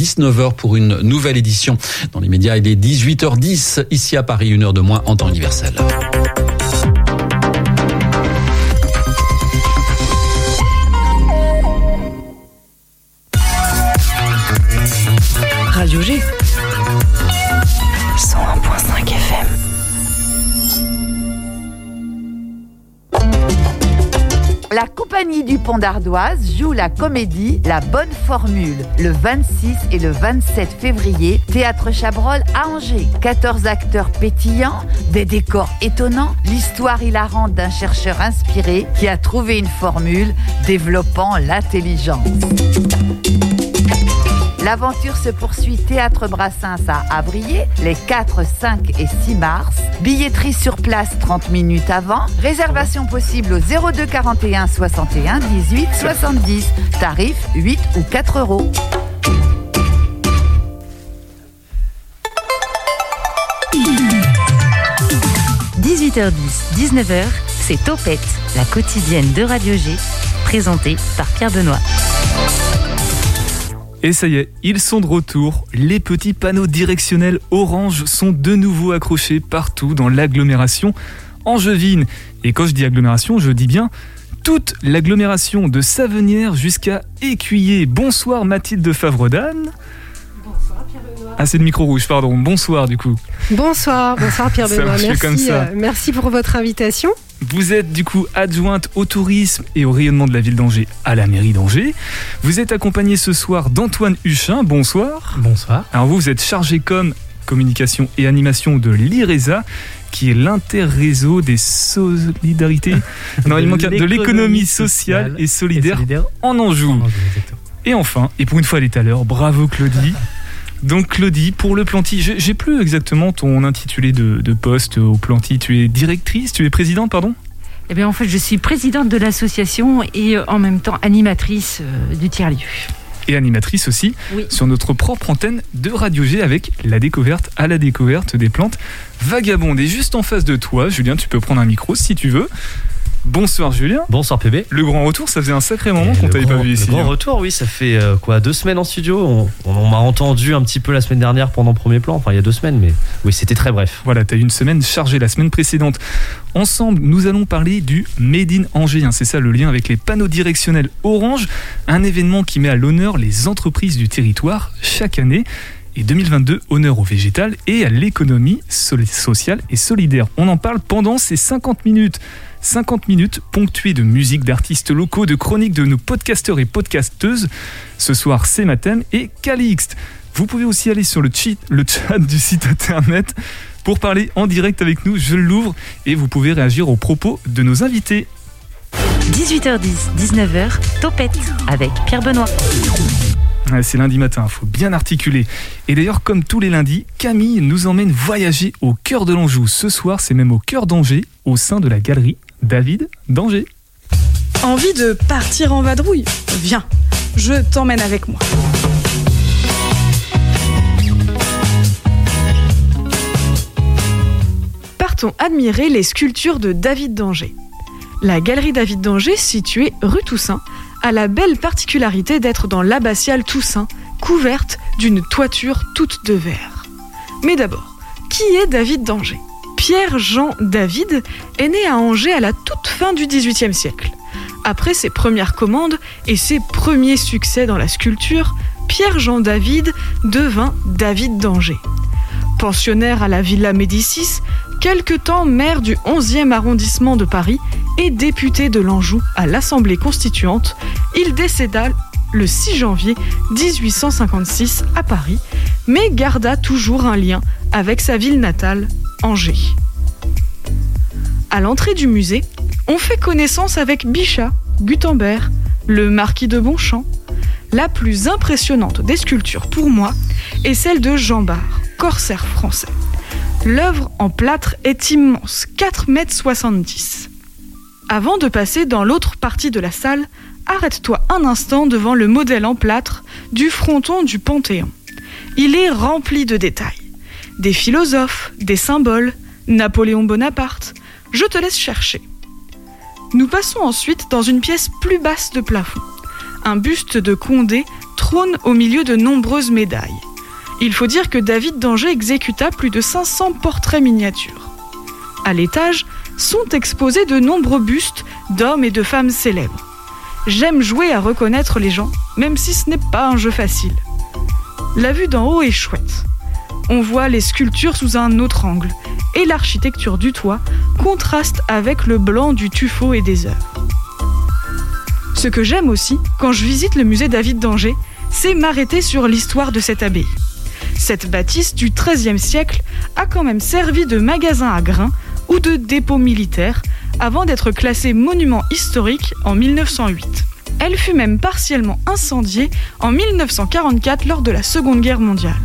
19h pour une nouvelle édition. Dans les médias, il est 18h10 ici à Paris, une heure de moins en temps universel. La compagnie du Pont d'Ardoise joue la comédie La Bonne Formule le 26 et le 27 février, Théâtre Chabrol à Angers. 14 acteurs pétillants, des décors étonnants, l'histoire hilarante d'un chercheur inspiré qui a trouvé une formule développant l'intelligence. L'aventure se poursuit Théâtre Brassens à Avrier les 4, 5 et 6 mars. Billetterie sur place 30 minutes avant. Réservation possible au 02 41 61 18 70. Tarif 8 ou 4 euros. – 18h10, 19h, c'est Topette, la quotidienne de Radio G, présentée par Pierre Benoît. Et ça y est, ils sont de retour. Les petits panneaux directionnels orange sont de nouveau accrochés partout dans l'agglomération angevine. Et quand je dis agglomération, je dis bien toute l'agglomération de Savenière jusqu'à Écuyer. Bonsoir Mathilde Favredane. Bonsoir Pierre Benoît. Ah, c'est le micro rouge, pardon. Bonsoir du coup. Bonsoir, bonsoir Pierre Benoît. marche Merci, comme ça. euh, merci pour votre invitation. Vous êtes du coup adjointe au tourisme et au rayonnement de la ville d'Angers à la mairie d'Angers. Vous êtes accompagné ce soir d'Antoine Huchin. Bonsoir. Bonsoir. Alors vous, vous êtes chargé comme communication et animation de l'IRESA, qui est l'interréseau des solidarités, non, il manque de l'économie sociale et solidaire, en Anjou. En Anjou. Et enfin, et pour une fois elle est à l'heure, bravo Claudie. Donc Claudie, pour le Planty, j'ai plus exactement ton intitulé de, de poste au Planty. Tu es directrice, tu es présidente, pardon? Eh bien, en fait, je suis présidente de l'association et euh, en même temps animatrice euh, du tiers-lieu. et animatrice aussi Oui. sur notre propre antenne de Radio G avec la découverte à la découverte des plantes vagabondes. Et juste en face de toi, Julien, tu peux prendre un micro si tu veux. Bonsoir Julien. Bonsoir PB. Le grand retour, ça faisait un sacré moment Et qu'on t'avait pas vu ici. Le grand hein. retour, oui, ça fait euh, quoi deux semaines en studio. On, on- on m'a entendu un petit peu la semaine dernière pendant premier plan, enfin il y a deux semaines, mais oui, c'était très bref. Voilà, tu as eu une semaine chargée la semaine précédente. Ensemble, nous allons parler du Made in Angers. hein. C'est ça le lien avec les panneaux directionnels Orange, un événement qui met à l'honneur les entreprises du territoire chaque année. Et 2022, honneur au végétal et à l'économie sociale et solidaire. On en parle pendant ces 50 minutes. 50 minutes ponctuées de musique d'artistes locaux, de chroniques de nos podcasteurs et podcasteuses. Ce soir, c'est ma thème et Calixte. Vous pouvez aussi aller sur le, cheat- le chat du site internet pour parler en direct avec nous. Je l'ouvre et vous pouvez réagir aux propos de nos invités. 18h10, 19h, Topette avec Pierre Benoît. Ouais, C'est lundi matin, il faut bien articuler. Et d'ailleurs, comme tous les lundis, Camille nous emmène voyager au cœur de l'Anjou. Ce soir, c'est même au cœur d'Angers, au sein de la galerie David d'Angers. Envie de partir en vadrouille Viens, je t'emmène avec moi. Partons admirer les sculptures de David d'Angers. La galerie David d'Angers, située rue Toussaint, a la belle particularité d'être dans l'abbatiale Toussaint, couverte d'une toiture toute de verre. Mais d'abord, qui est David d'Angers? Pierre-Jean David est né à Angers à la toute fin du XVIIIe siècle. Après ses premières commandes et ses premiers succès dans la sculpture, Pierre-Jean David devint David d'Angers. Pensionnaire à la Villa Médicis, quelque temps maire du 11e arrondissement de Paris et député de l'Anjou à l'Assemblée constituante, il décéda le 6 janvier 1856 à Paris, mais garda toujours un lien avec sa ville natale, Angers. À l'entrée du musée, on fait connaissance avec Bichat, Gutenberg, le marquis de Bonchamp. La plus impressionnante des sculptures pour moi est celle de Jean Bart, corsaire français. L'œuvre en plâtre est immense, 4,70 m. Avant de passer dans l'autre partie de la salle, arrête-toi un instant devant le modèle en plâtre du fronton du Panthéon. Il est rempli de détails. Des philosophes, des symboles, Napoléon Bonaparte. Je te laisse chercher. Nous passons ensuite dans une pièce plus basse de plafond. Un buste de Condé trône au milieu de nombreuses médailles. Il faut dire que David d'Angers exécuta plus de 500 portraits miniatures. À l'étage sont exposés de nombreux bustes d'hommes et de femmes célèbres. J'aime jouer à reconnaître les gens, même si ce n'est pas un jeu facile. La vue d'en haut est chouette. On voit les sculptures sous un autre angle, et l'architecture du toit contraste avec le blanc du tuffeau et des œuvres. Ce que j'aime aussi, quand je visite le musée David d'Angers, c'est m'arrêter sur l'histoire de cette abbaye. Cette bâtisse du XIIIe siècle a quand même servi de magasin à grains ou de dépôt militaire avant d'être classée monument historique en 1908. Elle fut même partiellement incendiée en 1944 lors de la Seconde Guerre mondiale,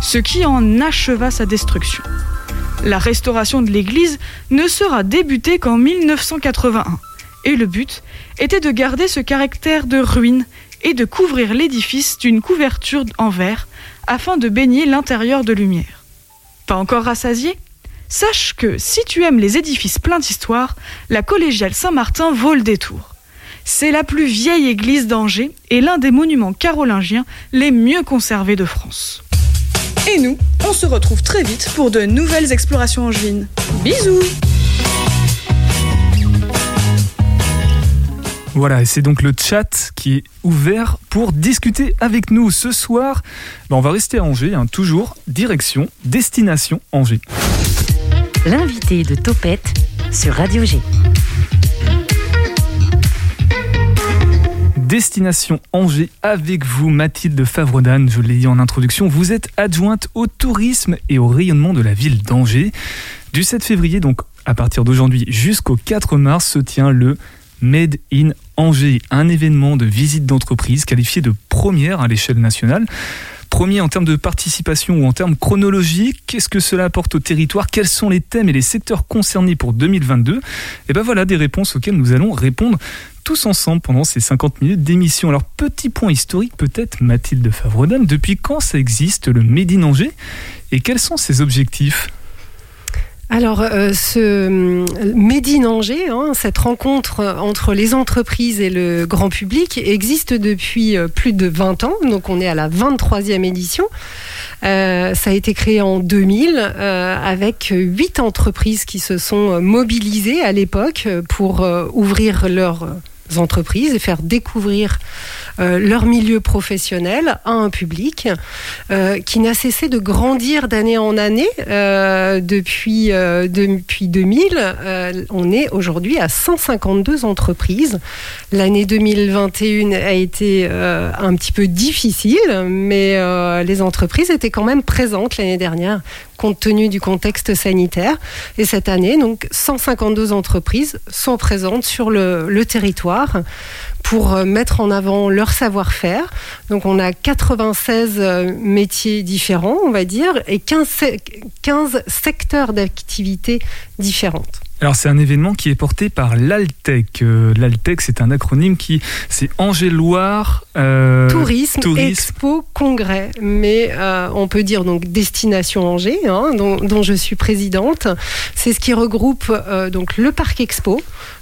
ce qui en acheva sa destruction. La restauration de l'église ne sera débutée qu'en 1981, et le but était de garder ce caractère de ruine et de couvrir l'édifice d'une couverture en verre afin de baigner l'intérieur de lumière. Pas encore rassasié? Sache que si tu aimes les édifices pleins d'histoire, la collégiale Saint-Martin vaut le détour. C'est la plus vieille église d'Angers et l'un des monuments carolingiens les mieux conservés de France. Et nous, on se retrouve très vite pour de nouvelles explorations angevines. Bisous Voilà, et c'est donc le chat qui est ouvert pour discuter avec nous ce soir. Ben, on va rester à Angers, hein, toujours direction, destination Angers. L'invité de Topette sur Radio G. Destination Angers avec vous, Mathilde Favredan. Je l'ai dit en introduction, vous êtes adjointe au tourisme et au rayonnement de la ville d'Angers. Du 7 février, donc à partir d'aujourd'hui jusqu'au 4 mars, se tient le Made in Angers, un événement de visite d'entreprise qualifié de première à l'échelle nationale. Premier en termes de participation ou en termes chronologiques, qu'est-ce que cela apporte au territoire? Quels sont les thèmes et les secteurs concernés pour 2022 Et ben voilà des réponses auxquelles nous allons répondre tous ensemble pendant ces 50 minutes d'émission. Alors petit point historique peut-être Mathilde Favredan, depuis quand ça existe le Made in Angers? Et quels sont ses objectifs? Alors, euh, ce euh, Médine hein, cette rencontre entre les entreprises et le grand public, existe depuis euh, plus de 20 ans. Donc, on est à la 23e édition. Euh, ça a été créé en 2000 euh, avec huit entreprises qui se sont mobilisées à l'époque pour ouvrir leurs entreprises et faire découvrir euh, leur milieu professionnel à un public euh, qui n'a cessé de grandir d'année en année euh, depuis, depuis 2000. on est aujourd'hui à 152 entreprises. L'année 2021 a été un petit peu difficile, mais les entreprises étaient quand même présentes l'année dernière compte tenu du contexte sanitaire. Et cette année, donc 152 entreprises sont présentes sur le, territoire pour euh, mettre en avant leur savoir-faire. Donc on a 96 euh, métiers différents, on va dire, et 15, 15 secteurs d'activité différentes. Alors c'est un événement qui est porté par l'Altec. Euh, L'Altec c'est un acronyme qui c'est Angers-Loire tourisme, Expo Congrès, mais on peut dire donc destination Angers, hein, dont, dont, je suis présidente. C'est ce qui regroupe donc le parc Expo,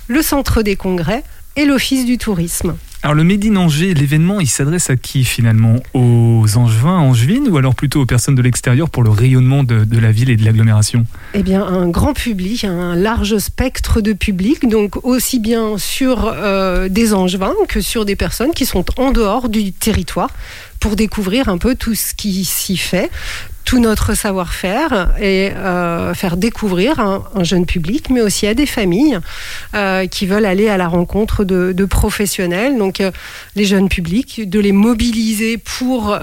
le centre des congrès, et l'Office du tourisme. Alors le Made in Angers, l'événement, il s'adresse à qui finalement? Aux Angevins, Angevines ou alors plutôt aux personnes de l'extérieur pour le rayonnement de, la ville et de l'agglomération? Eh bien un grand public, un large spectre de public, donc aussi bien sur euh, des Angevins que sur des personnes qui sont en dehors du territoire pour découvrir un peu tout ce qui s'y fait, tout notre savoir-faire et euh, faire découvrir un, un, jeune public, mais aussi à des familles euh, qui veulent aller à la rencontre de, professionnels. Donc euh, les jeunes publics, de les mobiliser pour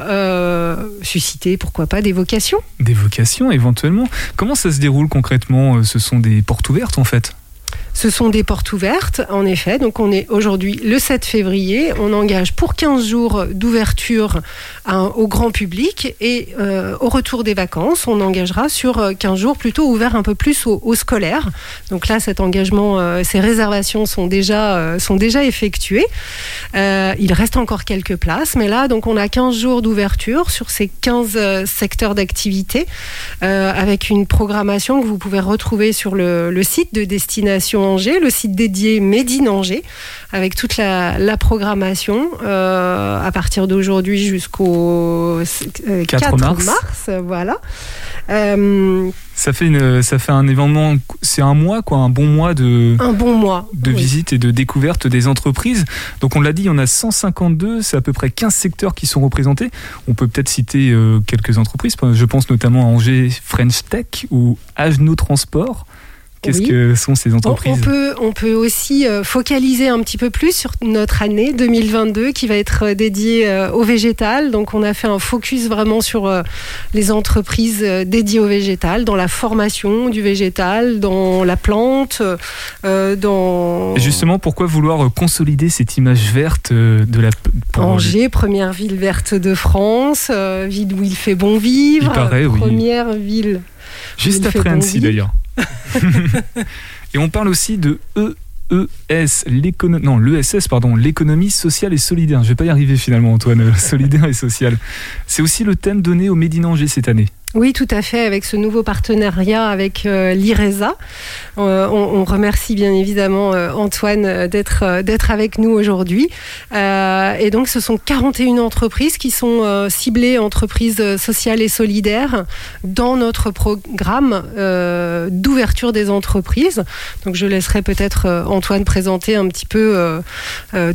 susciter, pourquoi pas, des vocations. Des vocations éventuellement. Comment ça se déroule concrètement? Ce sont des portes ouvertes en fait ce sont des portes ouvertes, en effet. Donc on est aujourd'hui le 7 février. On engage pour 15 jours d'ouverture au grand public et euh, au retour des vacances, on engagera sur 15 euh, jours plutôt ouvert un peu plus aux, scolaires. Donc là, cet engagement, euh, ces réservations sont déjà, sont déjà effectuées. il reste encore quelques places, mais là, donc on a 15 jours d'ouverture sur ces 15 secteurs d'activité avec une programmation que vous pouvez retrouver sur le site de destination Angers, le site dédié Made in Angers, avec toute la, la programmation euh, à partir d'aujourd'hui jusqu'au euh, 4 4, mars. mars. Voilà. Euh, Ça fait, une, ça fait un événement, c'est un mois, quoi, un bon mois de, un bon mois. de Oui. visite et de découverte des entreprises. Donc on l'a dit, il y en a 152, c'est à peu près 15 secteurs qui sont représentés. On peut peut-être citer euh, quelques entreprises, je pense notamment à Angers French Tech ou Agenau Transport. Qu'est-ce Oui. que sont ces On, entreprises? on peut, on peut aussi euh, focaliser un petit peu plus sur notre année 2022 qui va être euh, dédiée euh, au végétal. Donc on a fait un focus vraiment sur les entreprises dédiées au végétal, dans la formation du végétal, dans la plante, dans Et justement, pourquoi vouloir consolider cette image verte de la pour Angers, première ville verte de France, ville où il fait bon vivre, paraît, oui. première ville. Juste après Annecy d'ailleurs. et on parle aussi de EES, non, l'ESS, pardon, l'économie sociale et solidaire. Je vais pas y arriver finalement, Antoine, solidaire et sociale. C'est aussi le thème donné au Made in Angers cette année. Oui, tout à fait, avec ce nouveau partenariat avec euh, l'IRESA. Euh, on, remercie bien évidemment euh, Antoine d'être d'être avec nous aujourd'hui. Et donc, ce sont 41 entreprises qui sont ciblées entreprises sociales et solidaires dans notre programme d'ouverture des entreprises. Donc, je laisserai peut-être Antoine présenter un petit peu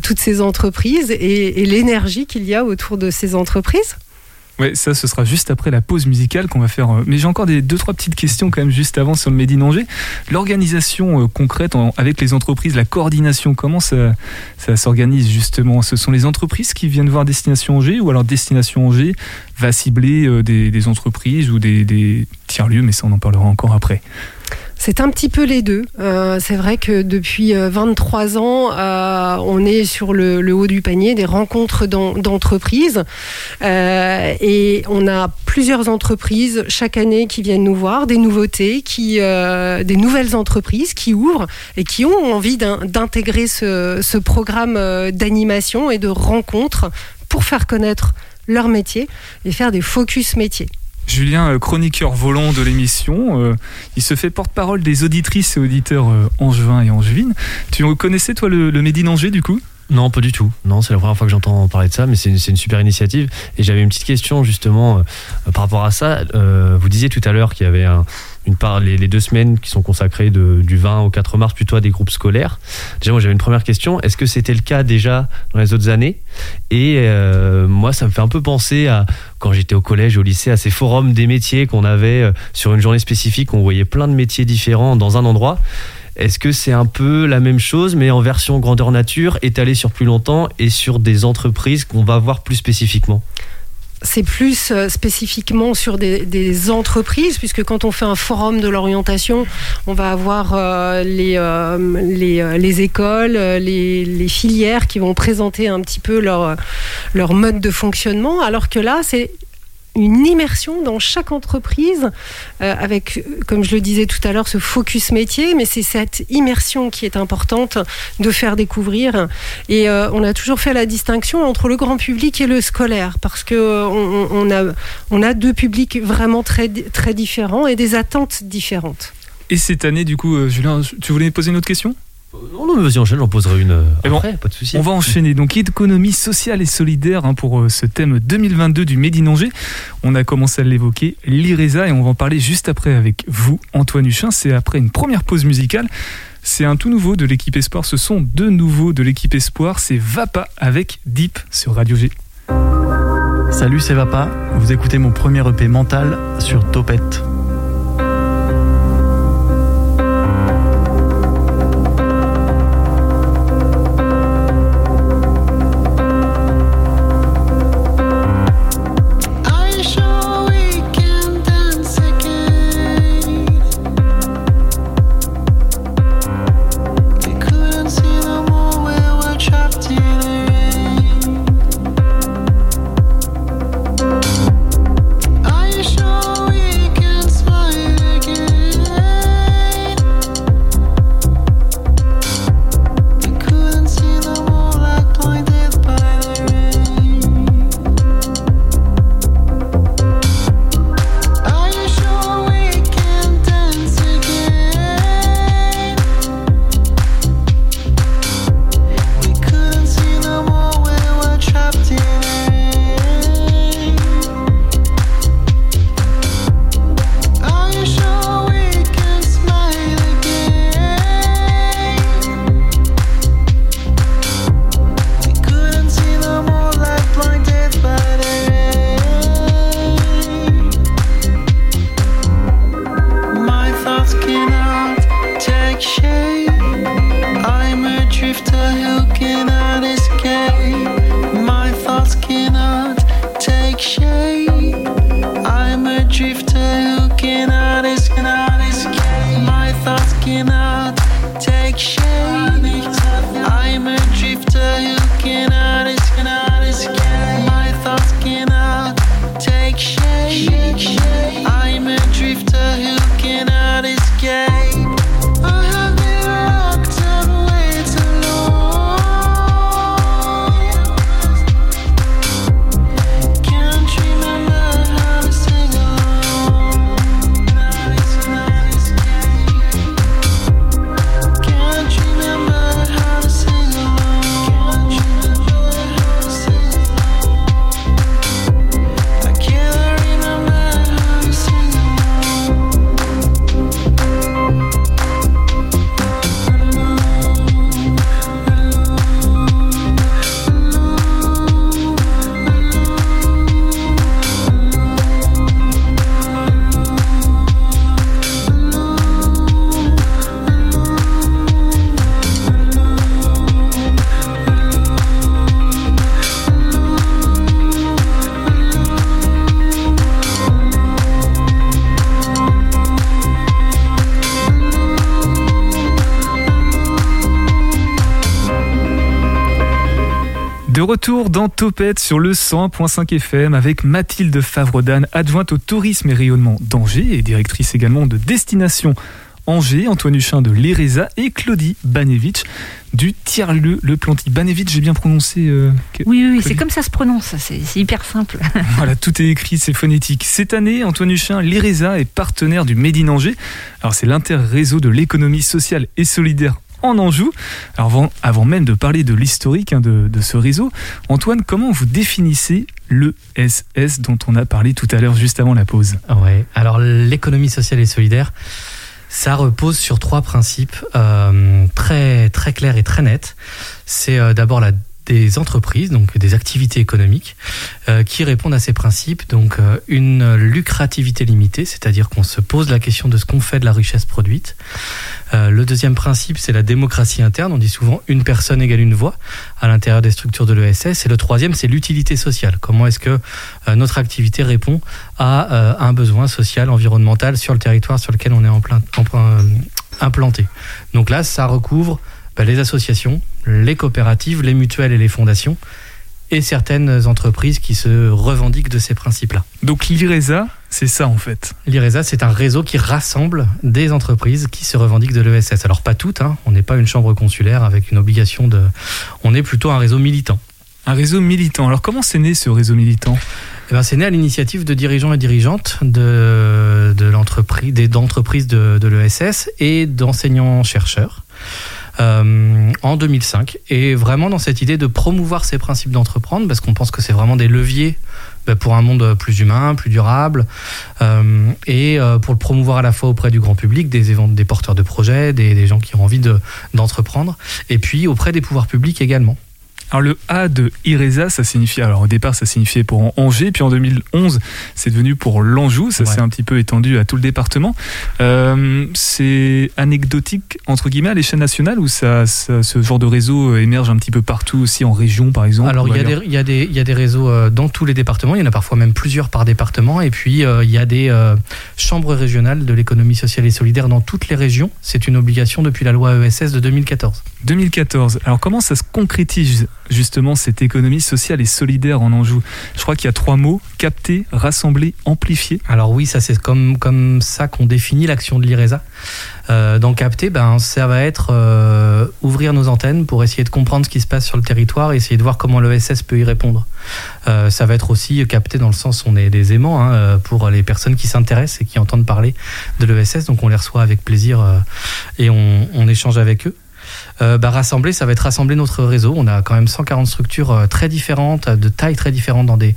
toutes ces entreprises et l'énergie qu'il y a autour de ces entreprises. Ouais, ça, ce sera juste après la pause musicale qu'on va faire. euh, Mais j'ai encore des deux, trois petites questions quand même juste avant sur le Made in Angers. L'organisation euh, concrète en- avec les entreprises, la coordination, comment ça, ça s'organise justement? Ce sont les entreprises qui viennent voir Destination Angers ou alors Destination Angers va cibler euh, des, des entreprises ou des, des tiers-lieux, mais ça on en parlera encore après. C'est un petit peu les deux. Euh, c'est vrai que depuis euh, 23 ans, euh, on est sur le, haut du panier des rencontres d'en- d'entreprises Euh, et on a plusieurs entreprises chaque année qui viennent nous voir, des nouveautés, qui, euh, des nouvelles entreprises qui ouvrent et qui ont envie d'in- d'intégrer ce, ce programme euh, d'animation et de rencontres pour faire connaître leur métier et faire des focus métiers. Julien, euh, chroniqueur volant de l'émission, euh, il se fait porte-parole des auditrices et auditeurs euh, angevins et angevines. Tu connaissais toi le, le Made in Angers du coup? Non, pas du tout. Non, c'est la première fois que j'entends parler de ça, mais c'est une, une super initiative. Et j'avais une petite question justement euh, par rapport à ça. Euh, vous disiez tout à l'heure qu'il y avait un- une part, les, deux semaines qui sont consacrées de- du 20 au 4 mars plutôt à des groupes scolaires. Déjà, moi j'avais une première question. Est-ce que c'était le cas déjà dans les autres années? Et euh, moi, ça me fait un peu penser à quand j'étais au collège, au lycée, à ces forums des métiers qu'on avait euh, sur une journée spécifique. On voyait plein de métiers différents dans un endroit. Est-ce que c'est un peu la même chose, mais en version grandeur nature, étalée sur plus longtemps et sur des entreprises qu'on va voir plus spécifiquement c'est plus euh, spécifiquement sur des, entreprises, puisque quand on fait un forum de l'orientation, on va avoir euh, les, euh, les, les écoles, les, filières qui vont présenter un petit peu leur mode de fonctionnement, alors que là, c'est une immersion dans chaque entreprise euh, avec, comme je le disais tout à l'heure, ce focus métier, mais c'est cette immersion qui est importante de faire découvrir. Et euh, on a toujours fait la distinction entre le grand public et le scolaire, parce que euh, on, on a, on a deux publics vraiment très, très différents et des attentes différentes. Et cette année, du coup, euh, Julien, tu voulais poser une autre question? Non, non, mais vas-y, enchaîne, j'en poserai une bon, après, pas de souci. On va enchaîner. Donc, économie sociale et solidaire hein, pour euh, ce thème 2022 du Made in Angers. On a commencé à l'évoquer, l'IRESA, et on va en parler juste après avec vous, Antoine Huchin. C'est après une première pause musicale. C'est un tout nouveau de l'équipe Espoir. Ce sont deux nouveaux de l'équipe Espoir. C'est Vapa avec Deep sur Radio G. Salut, c'est Vapa. Vous écoutez mon premier EP mental sur Topette. drifter who cannot escape. My thoughts cannot take shape. Retour dans Topette sur le 100.5 FM avec Mathilde Favredan, adjointe au tourisme et rayonnement d'Angers et directrice également de Destination Angers, Antoine Huchin de l'ERESA et Claudie Banevich du Tiers-Lieu Le Planty. Banevich, j'ai bien prononcé euh, que- Oui, oui, oui, c'est comme ça se prononce, c'est hyper simple. Voilà, tout est écrit, c'est phonétique. Cette année, Antoine Huchin, l'IRESA est partenaire du Made in Angers. Alors, c'est l'inter-réseau de l'économie sociale et solidaire en Anjou. Alors, avant, même de parler de l'historique hein, de, de ce réseau, Antoine, comment vous définissez le SS dont on a parlé tout à l'heure, juste avant la pause? Ouais. Alors l'économie sociale et solidaire, ça repose sur trois principes euh, très très clairs et très nets. C'est euh, d'abord la des entreprises, donc des activités économiques, euh, qui répondent à ces principes. Donc euh, une lucrativité limitée, c'est-à-dire qu'on se pose la question de ce qu'on fait de la richesse produite. Euh, le deuxième principe, c'est la démocratie interne. On dit souvent une personne égale une voix à l'intérieur des structures de l'ESS. Et le troisième, c'est l'utilité sociale. Comment est-ce que notre activité répond à un besoin social, environnemental sur le territoire sur lequel on est en plein, implanté. Donc là, ça recouvre bah, les associations, les coopératives, les mutuelles et les fondations, et certaines entreprises qui se revendiquent de ces principes-là. Donc l'IRESA, c'est ça en fait. L'IRESA, c'est un réseau qui rassemble des entreprises qui se revendiquent de l'ESS. Alors pas toutes, hein, on n'est pas une chambre consulaire avec une obligation de... On est plutôt un réseau militant. Un réseau militant. Alors comment c'est né ce réseau militant? Eh ben, c'est né à l'initiative de dirigeants et dirigeantes de, de l'entreprise, d'entreprises de, de l'ESS et d'enseignants-chercheurs. Euh, en 2005 et vraiment dans cette idée de promouvoir ces principes d'entreprendre parce qu'on pense que c'est vraiment des leviers bah, pour un monde plus humain, plus durable euh, et euh, pour le promouvoir à la fois auprès du grand public, des, porteurs de projets, des, gens qui ont envie de- d'entreprendre et puis auprès des pouvoirs publics également. Alors le A de IRESA, ça signifie, alors au départ ça signifiait pour Angers, puis en 2011 c'est devenu pour l'Anjou, ça Ouais. s'est un petit peu étendu à tout le département. Euh, c'est anecdotique entre guillemets à l'échelle nationale ou ça, ça- ce genre de réseau émerge un petit peu partout aussi en région par exemple Alors, il y, a des, il, y a des, il y a des réseaux euh, dans tous les départements, il y en a parfois même plusieurs par département, et puis euh, il y a des euh, chambres régionales de l'économie sociale et solidaire dans toutes les régions. C'est une obligation depuis la loi ESS de 2014. 2014. Alors comment ça se concrétise? Justement cette économie sociale et solidaire en Anjou Je crois qu'il y a trois mots capter, rassembler, amplifier. Alors oui, ça c'est comme, comme ça qu'on définit l'action de l'IRESA. Euh, dans Capter, ben, ça va être euh, ouvrir nos antennes pour essayer de comprendre ce qui se passe sur le territoire et essayer de voir comment l'ESS peut y répondre. Euh, ça va être aussi capter dans le sens on est des aimants hein, pour les personnes qui s'intéressent et qui entendent parler de l'ESS. Donc on les reçoit avec plaisir et on échange avec eux. Euh, bah, rassembler, ça va être rassembler notre réseau. On a quand même 140 structures euh, très différentes, de tailles très différentes, dans des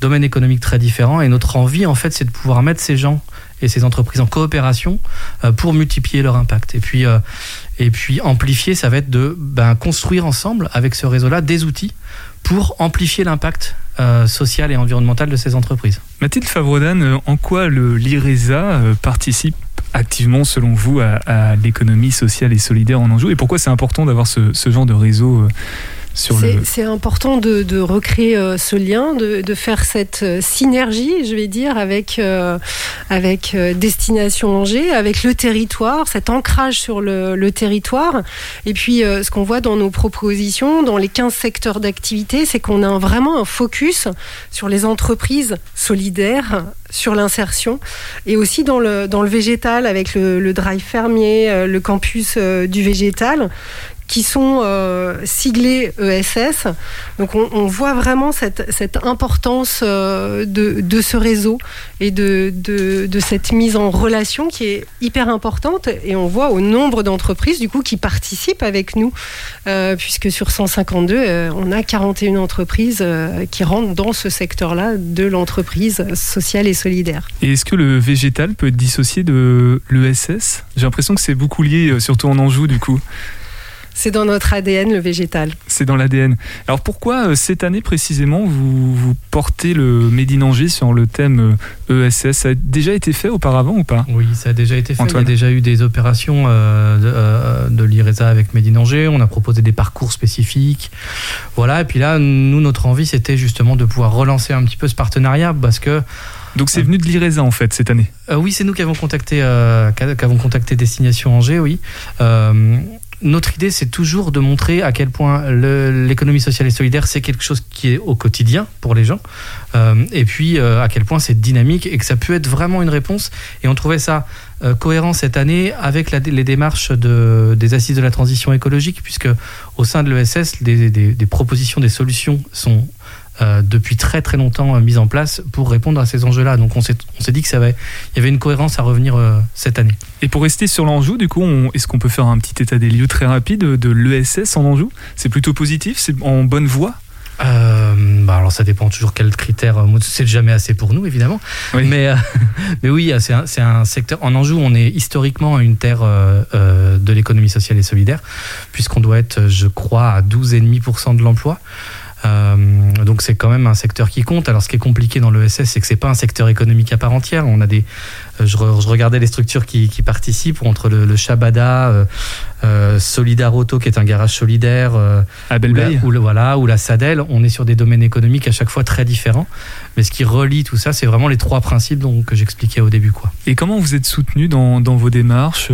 domaines économiques très différents. Et notre envie, en fait, c'est de pouvoir mettre ces gens et ces entreprises en coopération euh, pour multiplier leur impact. Et puis, euh, et puis amplifier, ça va être de ben, construire ensemble, avec ce réseau-là, des outils pour amplifier l'impact euh, social et environnemental de ces entreprises. Mathilde Favredan, euh, en quoi le l'IRESA euh, participe? Activement, selon vous, à, l'économie sociale et solidaire en Anjou? Et pourquoi c'est important d'avoir ce, ce genre de réseau euh, sur C'est- le. C'est important de, de recréer euh, ce lien, de, de faire cette euh, synergie, je vais dire, avec, euh, avec Destination Angers, avec le territoire, cet ancrage sur le, le territoire. Et puis, euh, ce qu'on voit dans nos propositions, dans les 15 secteurs d'activité, c'est qu'on a vraiment un focus sur les entreprises solidaires, sur l'insertion, et aussi dans le, dans le végétal, avec le, le drive fermier, le campus du végétal qui sont euh, siglés ESS. Donc on, voit vraiment cette, cette importance euh, de, de ce réseau et de, de, cette mise en relation qui est hyper importante. Et on voit au nombre d'entreprises du coup qui participent avec nous, euh, puisque sur 152, euh, on a 41 entreprises qui rentrent dans ce secteur-là de l'entreprise sociale et solidaire. Et est-ce que le végétal peut être dissocié de l'ESS J'ai l'impression que c'est beaucoup lié, surtout en Anjou, du coup. C'est dans notre ADN, le végétal. C'est dans l'ADN. Alors pourquoi euh, cette année précisément vous, vous portez le Made in Angers sur le thème euh, ESS Ça a déjà été fait auparavant ou pas? Oui, ça a déjà été fait. Antoine. Il y a déjà eu des opérations euh, de, euh, de l'IRESA avec Made in Angers. On a proposé des parcours spécifiques. Voilà. Et puis là, nous, notre envie, c'était justement de pouvoir relancer un petit peu ce partenariat parce que. Donc c'est venu de l'IRESA en fait cette année? Euh, oui, c'est nous qui avons contacté, euh, qu'a- qu'avons contacté Destination Angers, oui. Euh, notre idée, c'est toujours de montrer à quel point l'économie sociale et solidaire, c'est quelque chose qui est au quotidien pour les gens. Euh, et puis, euh, à quel point c'est dynamique et que ça peut être vraiment une réponse. Et on trouvait ça euh, cohérent cette année avec les démarches de- des assises de la transition écologique, puisque au sein de l'ESS, des propositions, des solutions sont euh, depuis très très longtemps euh, mises en place pour répondre à ces enjeux-là. Donc on s'est on s'est dit que ça avait, il y avait une cohérence à revenir euh, cette année. Et pour rester sur l'Anjou, du coup, on- est-ce qu'on peut faire un petit état des lieux très rapide de, l'ESS en Anjou? C'est plutôt positif? C'est en bonne voie? Euh, bah alors ça dépend toujours quels critères. C'est jamais assez pour nous évidemment. Mais, euh, mais oui, c'est un, c'est un secteur. En Anjou, on est historiquement une terre euh, de l'économie sociale et solidaire, puisqu'on doit être, je crois, à 12,5% de l'emploi. Euh, donc c'est quand même un secteur qui compte. Alors ce qui est compliqué dans l'ESS, c'est que c'est pas un secteur économique à part entière. On a des, euh, je, re- je regardais les structures qui, qui participent entre le, le Shabada, euh, euh, Solidar Auto qui est un garage solidaire, à ou la, ou le- voilà, ou la Sadel. On est sur des domaines économiques à chaque fois très différents. Mais ce qui relie tout ça, c'est vraiment les trois principes dont, que j'expliquais au début, quoi. Et comment vous êtes soutenu dans, dans vos démarches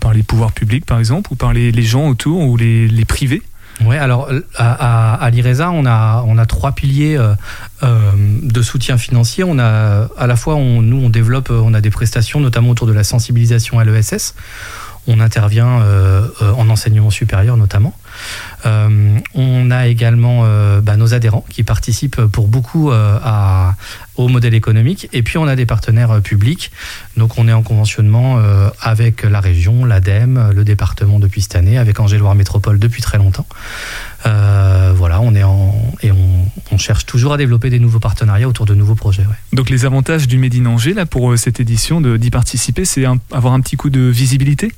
Par les pouvoirs publics par exemple Ou par les, les gens autour ou les, les privés? Ouais, alors à, à, à l'IRESA, on a, on a trois piliers euh, euh, de soutien financier. On a à la fois, on, nous, on développe, euh, on a des prestations, notamment autour de la sensibilisation à l'ESS. On intervient euh, euh, en enseignement supérieur notamment. Euh, on a également euh, bah, nos adhérents qui participent pour beaucoup euh, au modèle économique. Et puis on a des partenaires publics. Donc on est en conventionnement avec la région, l'ADEME, le département depuis cette année, avec Angers-Loire Métropole depuis très longtemps. Voilà, on est en et on, cherche toujours à développer des nouveaux partenariats autour de nouveaux projets. Donc les avantages du Made in Angers là, pour cette édition d'y participer, c'est avoir un petit coup de visibilité?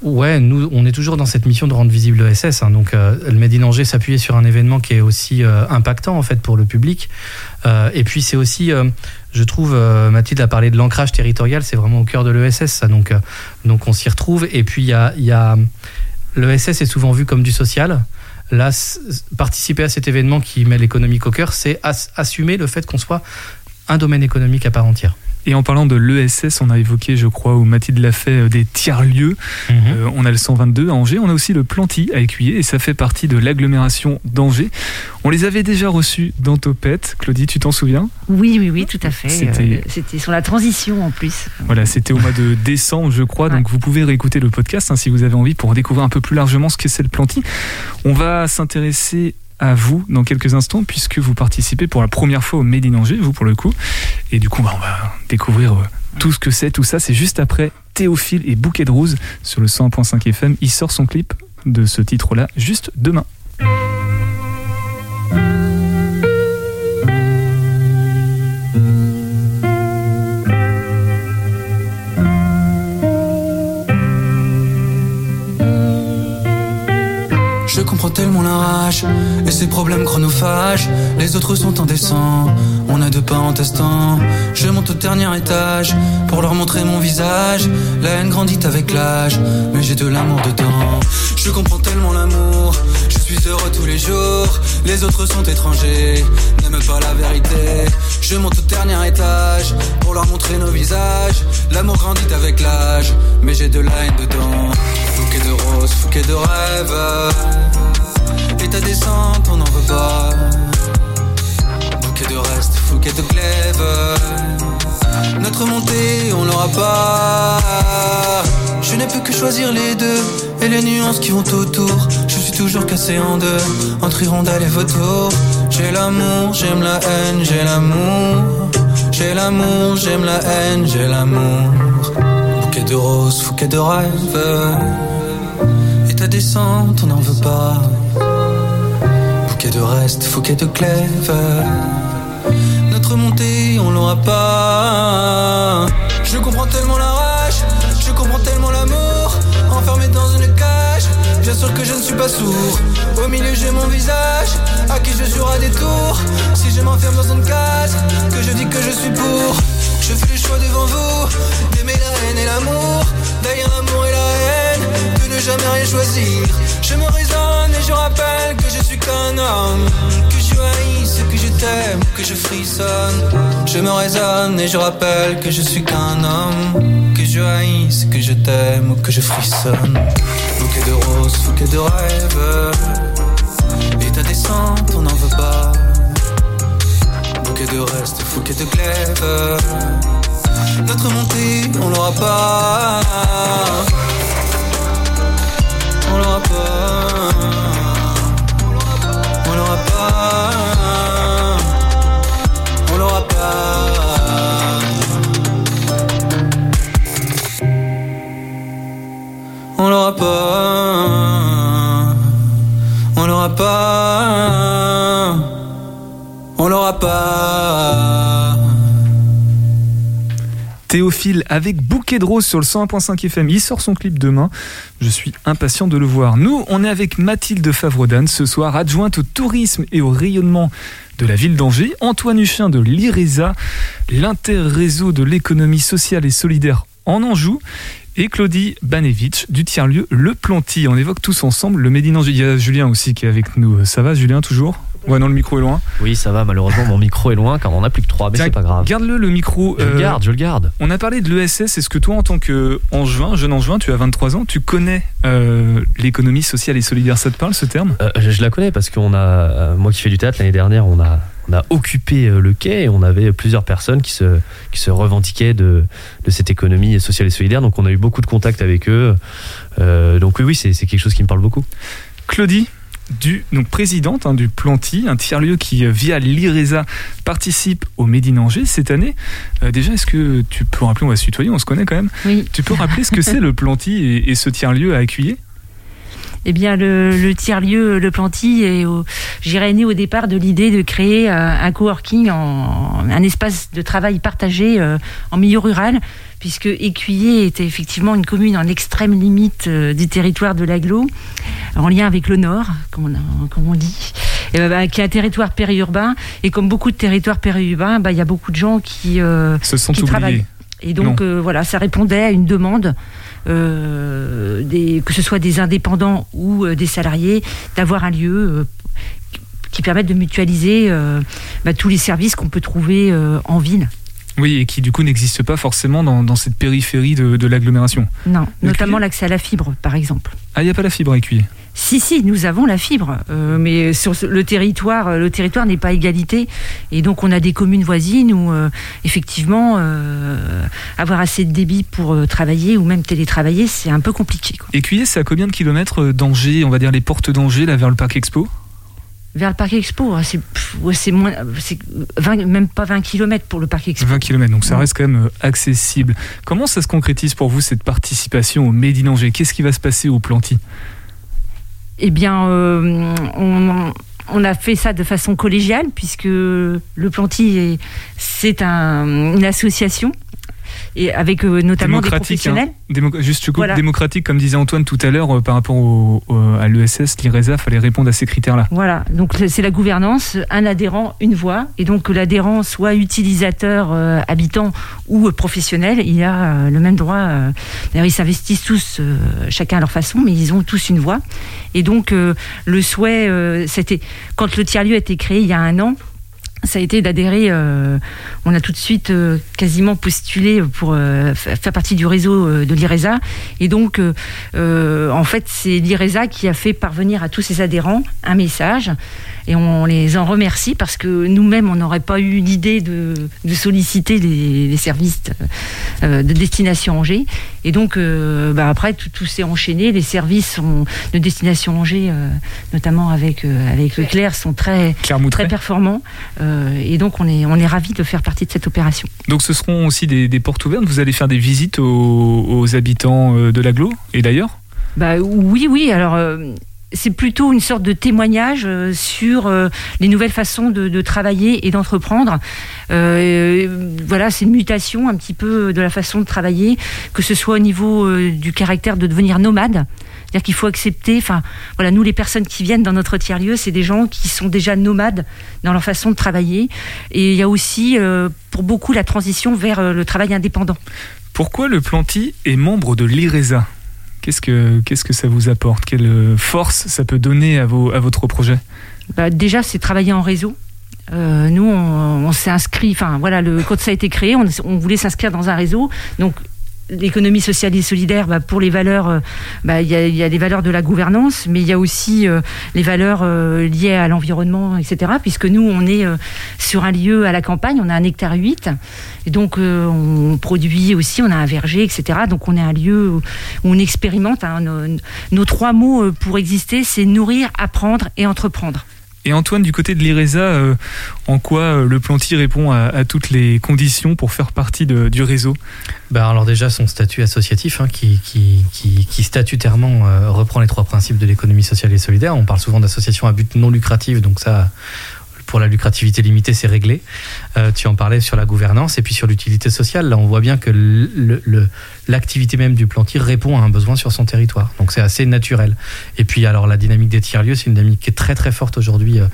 Ouais, nous, on est toujours dans cette mission de rendre visible l'ESS. Hein, donc, euh, le Made Angers s'appuyait sur un événement qui est aussi euh, impactant en fait pour le public. Euh, et puis, c'est aussi, euh, je trouve, Mathilde a parlé de l'ancrage territorial, c'est vraiment au cœur de l'ESS. Ça, donc, donc, on s'y retrouve. Et puis, il y a, y a l'ESS est souvent vu comme du social. Là, participer à cet événement qui met l'économique au cœur, c'est as- assumer le fait qu'on soit un domaine économique à part entière. Et en parlant de l'ESS, on a évoqué, je crois, ou Mathilde l'a fait, euh, des tiers-lieux. Euh, on a le 122 à Angers, on a aussi le Planty à Écuyer, et ça fait partie de l'agglomération d'Angers. On les avait déjà reçus dans Topette. Claudie, tu t'en souviens? Oui, oui, oui, tout à fait. C'était- Euh, C'était sur la transition en plus. Voilà, c'était au mois de décembre, je crois. Donc vous pouvez réécouter le podcast hein, si vous avez envie pour découvrir un peu plus largement ce que c'est le Planty. On va s'intéresser à vous dans quelques instants puisque vous participez pour la première fois au Made in Angers, vous pour le coup. Et du coup, bah, on va découvrir euh, tout ce que c'est, tout ça. C'est juste après Théophile et Bouquet de Rose sur le 101.5 FM. Il sort son clip de ce titre-là juste demain. Comprends tellement la rage et ses problèmes chronophages. Les autres sont indécents, on a deux pas en testant. Je monte au dernier étage pour leur montrer mon visage. La haine grandit avec l'âge, mais j'ai de l'amour dedans. Je comprends tellement l'amour, je suis heureux tous les jours, les autres sont étrangers, n'aiment pas la vérité. Je monte au dernier étage pour leur montrer nos visages. L'amour grandit avec l'âge, mais j'ai de la dedans. Fouquet de roses, fouquet de rêves. Et ta descente, on n'en veut pas. Bouquet de reste, fouquet de glaive. Notre montée, on l'aura pas. Je n'ai plus que choisir les deux et les nuances qui vont autour. Je suis toujours cassé en deux entre hirondelle et vautour. J'ai l'amour, j'aime la haine, j'ai l'amour. J'ai l'amour, j'aime la haine, j'ai l'amour. Bouquet de roses, fouquet de rêves. Et ta descente, on n'en veut pas. Bouquet de reste, fouquet de glaive. Notre montée, on l'aura pas. Je comprends tellement la rage, sûr que je ne suis pas sourd. Au milieu, j'ai mon visage, à qui je suis à des tours. Si je m'enferme dans une case, que je dis que je suis pour. Je fais le choix devant vous, d'aimer la haine et l'amour. D'ailleurs, l'amour et la haine, de ne jamais rien choisir. Je me je rappelle que je suis qu'un homme. Que je haïsse, que je t'aime, que je frissonne. Je me raisonne et je rappelle que je suis qu'un homme. Que je haïsse, que je t'aime que je frissonne. Bouquet de roses, bouquet de rêves. Et ta descente, on n'en veut pas. Bouquet de reste, bouquet de glaive. Notre montée, on l'aura pas. On l'aura pas. On l'aura pas. On l'aura pas. On l'aura pas. On l'aura pas. Théophile avec Bouquet de Rose sur le 101.5 FM. Il sort son clip demain. Je suis impatient de le voir. Nous, on est avec Mathilde Favredan ce soir, adjointe au tourisme et au rayonnement de la ville d'Angers. Antoine Huchin de l'IRESA, l'interréseau de l'économie sociale et solidaire en Anjou. Et Claudie Banevitch du tiers-lieu Le Planty. On évoque tous ensemble le Angers. Il y a Julien aussi qui est avec nous. Ça va, Julien, toujours? Ouais, non, le micro est loin. Oui, ça va. Malheureusement, mon micro est loin car on n'a plus que 3, mais c'est pas grave. Garde-le, le micro. Je le garde, je le garde. On a parlé de l'ESS. Est-ce que toi, en tant qu'angevin, jeune angevin, tu as 23 ans, tu connais euh, l'économie sociale et solidaire? Ça te parle, ce terme? Euh, je, je la connais parce qu'on a, euh, moi qui fais du théâtre l'année dernière, on a, on a occupé euh, le quai et on avait plusieurs personnes qui se, qui se revendiquaient de, de cette économie sociale et solidaire. Donc on a eu beaucoup de contacts avec eux. Euh, donc oui, oui, c'est c'est quelque chose qui me parle beaucoup. Claudie, du, donc présidente hein, du Planty, un tiers-lieu qui, euh, via l'IRESA, participe au Made in Angers cette année. Euh, déjà, est-ce que tu peux rappeler, on va se tutoyer, on se connaît quand même. Oui. Tu peux rappeler ce que c'est le Planty et, et ce tiers-lieu à Accueillir? Eh bien, le, le tiers-lieu, le Planty, est au- j'irais né au départ de l'idée de créer euh, un coworking, en, un espace de travail partagé euh, en milieu rural, puisque Écuyer était effectivement une commune en extrême limite euh, du territoire de l'aglo, en lien avec le Nord, comme on, a- comme on dit, et, euh, bah, qui est un territoire périurbain. Et comme beaucoup de territoires périurbains, bah, il y a beaucoup de gens qui, euh, Se sont qui oubliés. travaillent. Et donc, euh, voilà, ça répondait à une demande, euh, des, que ce soit des indépendants ou des salariés, d'avoir un lieu qui- permette de mutualiser bah, tous les services qu'on peut trouver en ville. Oui, et qui du coup n'existe pas forcément dans, dans cette périphérie de, de l'agglomération. Non, Le notamment l'accès à la fibre, par exemple. Ah, il n'y a pas la fibre à Écuyer. Si, si, nous avons la fibre, euh, mais sur le territoire, euh, le territoire n'est pas égalité, et donc on a des communes voisines où euh, effectivement euh, avoir assez de débit pour travailler ou même télétravailler, c'est un peu compliqué. quoi. Écuyer, c'est à combien de kilomètres d'Angers, on va dire les portes d'Angers, là vers le parc Expo? Vers le parc Expo, hein, c'est pff, ouais, c'est moins, c'est 20 même pas 20 km pour le parc Expo. 20 km, donc ça Ouais. reste quand même euh, accessible. Comment ça se concrétise pour vous cette participation au Made in Angers? Qu'est-ce qui va se passer au Planty? Eh bien, euh, on, on a fait ça de façon collégiale, puisque le Planty, est- c'est un- une association et avec euh, notamment des hein. professionnels. Démo- juste je coupe, Voilà. démocratique, comme disait Antoine tout à l'heure, euh, par rapport au- au- à l'ESS, l'IRESA, fallait répondre à ces critères-là. Voilà, donc c'est- la gouvernance, un adhérent, une voix, et donc que l'adhérent soit utilisateur, euh, habitant ou euh, professionnel, il a euh, le même droit. euh, D'ailleurs, ils s'investissent tous, euh, chacun à leur façon, mais ils ont tous une voix. Et donc euh, le souhait, euh, c'était quand le tiers-lieu a été créé il y a un an. Ça a été d'adhérer. euh, on a tout de suite euh, quasiment postulé pour euh, fa- faire partie du réseau de l'IRESA. Et donc, en fait, c'est l'IRESA qui a fait parvenir à tous ses adhérents un message. Et on les en remercie parce que nous-mêmes, on n'aurait pas eu l'idée de, de solliciter les, les services euh, de destination Angers. Et donc, euh, bah, après, tout, tout s'est enchaîné. Les services sont- de destination Angers, euh, notamment avec, euh, avec Leclerc, sont très, très performants. Euh, et donc, on est, on est ravis de faire partie de cette opération. Donc ce seront aussi des, des portes ouvertes. Vous allez faire des visites aux, aux habitants euh, de l'agglo et d'ailleurs? Bah, oui, oui. Alors, euh, c'est plutôt une sorte de témoignage euh, sur euh, les nouvelles façons de, travailler et d'entreprendre. Euh, voilà, c'est une mutation un petit peu de la façon de travailler, que ce soit au niveau du caractère de devenir nomade. C'est-à-dire qu'il faut accepter, enfin, voilà, nous, les personnes qui viennent dans notre tiers-lieu, c'est des gens qui sont déjà nomades dans leur façon de travailler. Et il y a aussi, pour beaucoup, la transition vers le travail indépendant. Pourquoi le Planty est membre de l'IRESA? Qu'est-ce que qu'est-ce que ça vous apporte? Quelle euh, force ça peut donner à, vos, à votre projet? Bah, déjà, c'est travailler en réseau. Euh, nous, on, s'est inscrit, enfin voilà, le, quand ça a été créé, on, on voulait s'inscrire dans un réseau. Donc, l'économie sociale et solidaire, bah, pour les valeurs, euh, bah, il y, a, y les valeurs de la gouvernance, mais il y a aussi euh, les valeurs euh, liées à l'environnement, etc. Puisque nous, on est sur un lieu à la campagne, on a un hectare 8, et donc on produit aussi, on a un verger, etc. Donc on est un lieu où on expérimente. hein, nos, nos trois mots pour exister, c'est nourrir, apprendre et entreprendre. Et Antoine, du côté de l'IRESA, euh, en quoi euh, le Planty répond à, toutes les conditions pour faire partie du réseau? Bah alors déjà son statut associatif hein, qui statutairement euh, reprend les trois principes de l'économie sociale et solidaire. On parle souvent d'associations à but non lucratif, donc ça pour la lucrativité limitée c'est réglé. Euh, tu en parlais sur la gouvernance et puis sur l'utilité sociale. Là on voit bien que le- le- l'activité même du plantier répond à un besoin sur son territoire. Donc c'est assez naturel. Et puis alors la dynamique des tiers-lieux c'est une dynamique qui est très très forte aujourd'hui euh,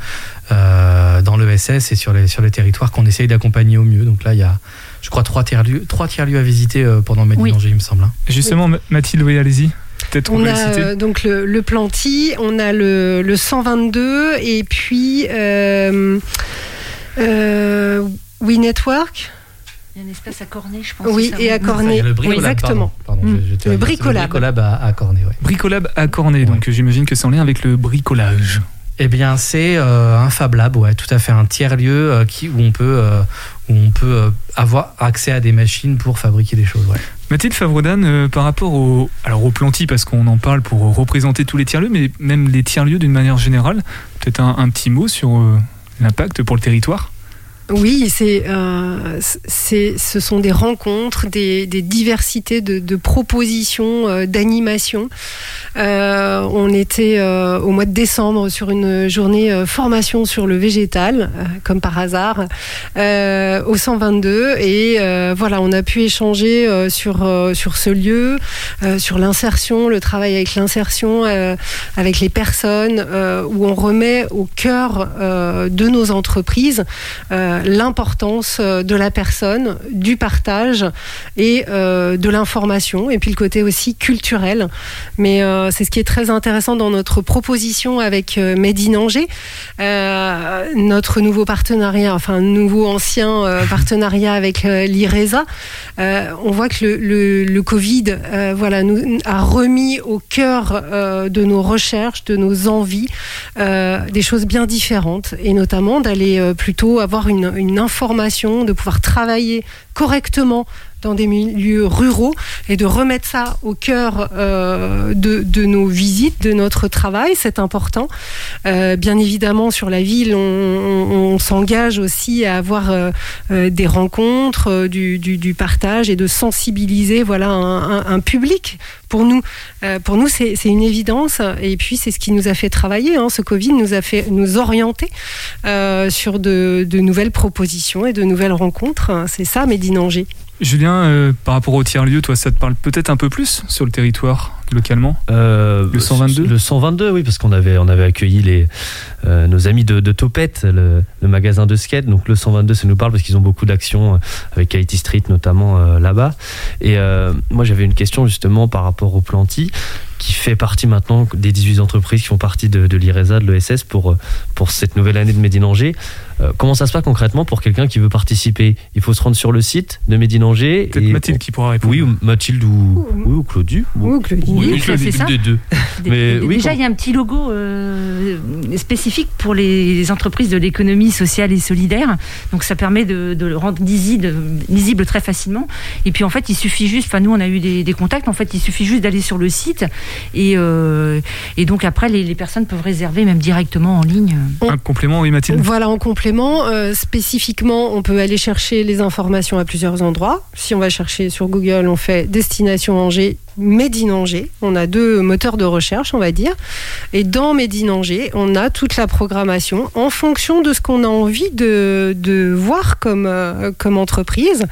euh, dans l'ESS et sur les, sur les territoires qu'on essaye d'accompagner au mieux. Donc là il y a je crois trois tiers-lieux trois tiers-lieux à visiter euh, pendant in Oui. Il me semble. hein. Justement, Ma- Mathilde, oui, allez-y. Peut-être on, a citer. euh, donc le, le Planty, on a le, le 122 et puis euh, euh, We Network. Il y a un espace à Cornet, je pense. Oui, et à. Cornet. Exactement. pardon. Pardon, Mm. je- j'étais- Le Bricolab. Bricolab à, à Cornet, ouais. Bricolab à Cornet, donc j'imagine que c'est en lien avec le bricolage. Eh bien, c'est euh, un Fab Lab, ouais, tout à fait, un tiers-lieu euh, qui, où on peut, euh, où on peut euh, avoir accès à des machines pour fabriquer des choses. Ouais. Mathilde Favredan, euh, par rapport au, alors parce qu'on en parle pour représenter tous les tiers-lieux, mais même les tiers-lieux d'une manière générale, peut-être un, un petit mot sur euh, l'impact pour le territoire? Oui, c'est, euh, c'est, ce sont des rencontres, des, des diversités de, de propositions, euh, d'animations. Euh, on était euh, au mois de décembre sur une journée euh, formation sur le végétal, euh, comme par hasard, au 122. Et voilà, on a pu échanger sur, sur ce lieu, sur l'insertion, le travail avec l'insertion, avec les personnes, où on remet au cœur de nos entreprises euh, l'importance euh, de la personne, du partage et euh, de l'information, et puis le côté aussi culturel. Mais euh, c'est ce qui est très intéressant dans notre proposition avec euh, in Angers, Euh, notre nouveau partenariat, enfin nouveau ancien euh, partenariat avec euh, l'IRESA. Euh, on voit que le, le, le Covid euh, voilà, nous a remis au cœur euh, de nos recherches, de nos envies, euh, des choses bien différentes, et notamment d'aller euh, plutôt avoir une, une information, de pouvoir travailler correctement dans des milieux ruraux et de remettre ça au cœur euh, de, de nos visites, de notre travail, c'est important. Euh, bien évidemment, sur la ville, on, s'engage aussi à avoir euh, des rencontres, du, partage et de sensibiliser voilà, un, public. Pour nous, pour nous c'est une évidence. Et puis, c'est ce qui nous a fait travailler. hein. Ce Covid nous a fait nous orienter sur de, de nouvelles propositions et de nouvelles rencontres. C'est ça, Made in Angers. Julien, euh, par rapport au tiers-lieu, toi, ça te parle peut-être un peu plus sur le territoire, localement Euh, Le 122 Le 122, oui, parce qu'on avait, on avait accueilli les, euh, nos amis de, de Topette, le, le magasin de skate. Donc le 122, ça nous parle parce qu'ils ont beaucoup d'actions euh, avec Haiti Street notamment euh, là-bas. Et euh, moi, j'avais une question justement par rapport au Planty qui fait partie maintenant des 18 entreprises qui font partie de, de l'IRESA, de l'ESS pour, pour cette nouvelle année de. Euh, comment ça se passe concrètement pour quelqu'un qui veut participer? Il faut se rendre sur le site de Médine Angers. Peut-être Mathilde qui pourra répondre. Oui, ou Mathilde ou, oui, ou Claudie. Ou Claudie. Oui, ça fait ça. Des deux. Dé- Mais dé- oui, Déjà, il y a un petit logo euh, spécifique pour les entreprises de l'économie sociale et solidaire. Donc, ça permet de, de le rendre lisible, lisible très facilement. Et puis, en fait, il suffit juste, enfin, nous, on a eu des, des contacts. En fait, il suffit juste d'aller sur le site. Et, euh, et donc, après, les, les personnes peuvent réserver même directement en ligne. Un complément, oui, Mathilde Voilà, en complément, euh, spécifiquement, on peut aller chercher les informations à plusieurs endroits. Si on va chercher sur Google, on fait Destination Angers, Made in On a deux moteurs de recherche, on va dire. Et dans Made in Angers, on a toute la programmation en fonction de ce qu'on a envie de, de voir comme, euh, comme entreprise,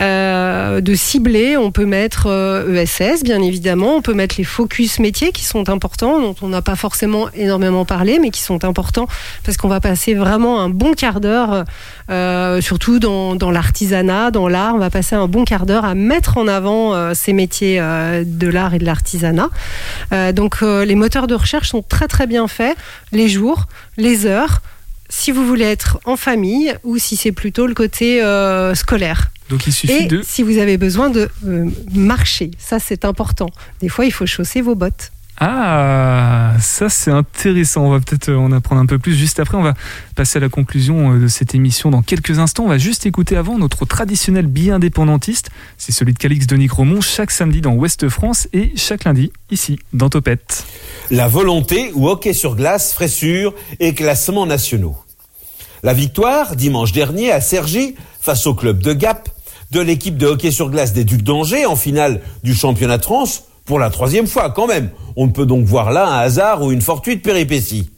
euh, de cibler. On peut mettre euh, ESS, bien évidemment. On peut mettre les focus métiers qui sont importants, dont on n'a pas forcément énormément parlé, mais qui sont importants parce qu'on va passer vraiment un bon quart d'heure, surtout dans, dans l'artisanat, dans l'art. On va passer un bon quart d'heure à mettre en avant ces métiers de l'art et de l'artisanat. Euh, donc euh, les moteurs de recherche sont très très bien faits, les jours, les heures, si vous voulez être en famille ou si c'est plutôt le côté euh, scolaire. Donc il suffit Et de. si vous avez besoin de marcher, ça c'est important. Des fois, il faut chausser vos bottes. Ah, ça c'est intéressant. On va peut-être euh, en apprendre un peu plus juste après. On va passer à la conclusion euh, de cette émission dans quelques instants. On va juste écouter avant notre traditionnel billet indépendantiste. C'est celui de Calix Denis Cromont chaque samedi dans Ouest France et chaque lundi ici dans Topette. La volonté ou hockey sur glace, fraissure et classements nationaux. La victoire, dimanche dernier, à Cergy, face au club de Gap, de l'équipe de hockey sur glace des Ducs d'Angers en finale du championnat de France, pour la troisième fois quand même. On ne peut donc voir là un hasard ou une fortuite péripétie.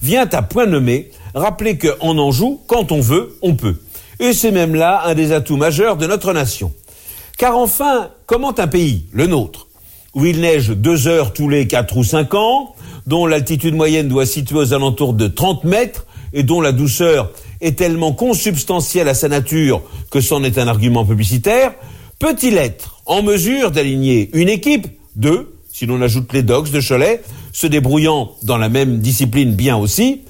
Vient à point nommé rappeler qu'en Anjou, quand on veut, on peut. Et c'est même là un des atouts majeurs de notre nation. Car enfin, comment un pays, le nôtre, où il neige deux heures tous les quatre ou cinq ans, dont l'altitude moyenne doit situer aux alentours de 30 mètres et dont la douceur est tellement consubstantielle à sa nature que c'en est un argument publicitaire, peut-il être en mesure d'aligner une équipe, deux, si l'on ajoute les dogs de Cholet, se débrouillant dans la même discipline bien aussi,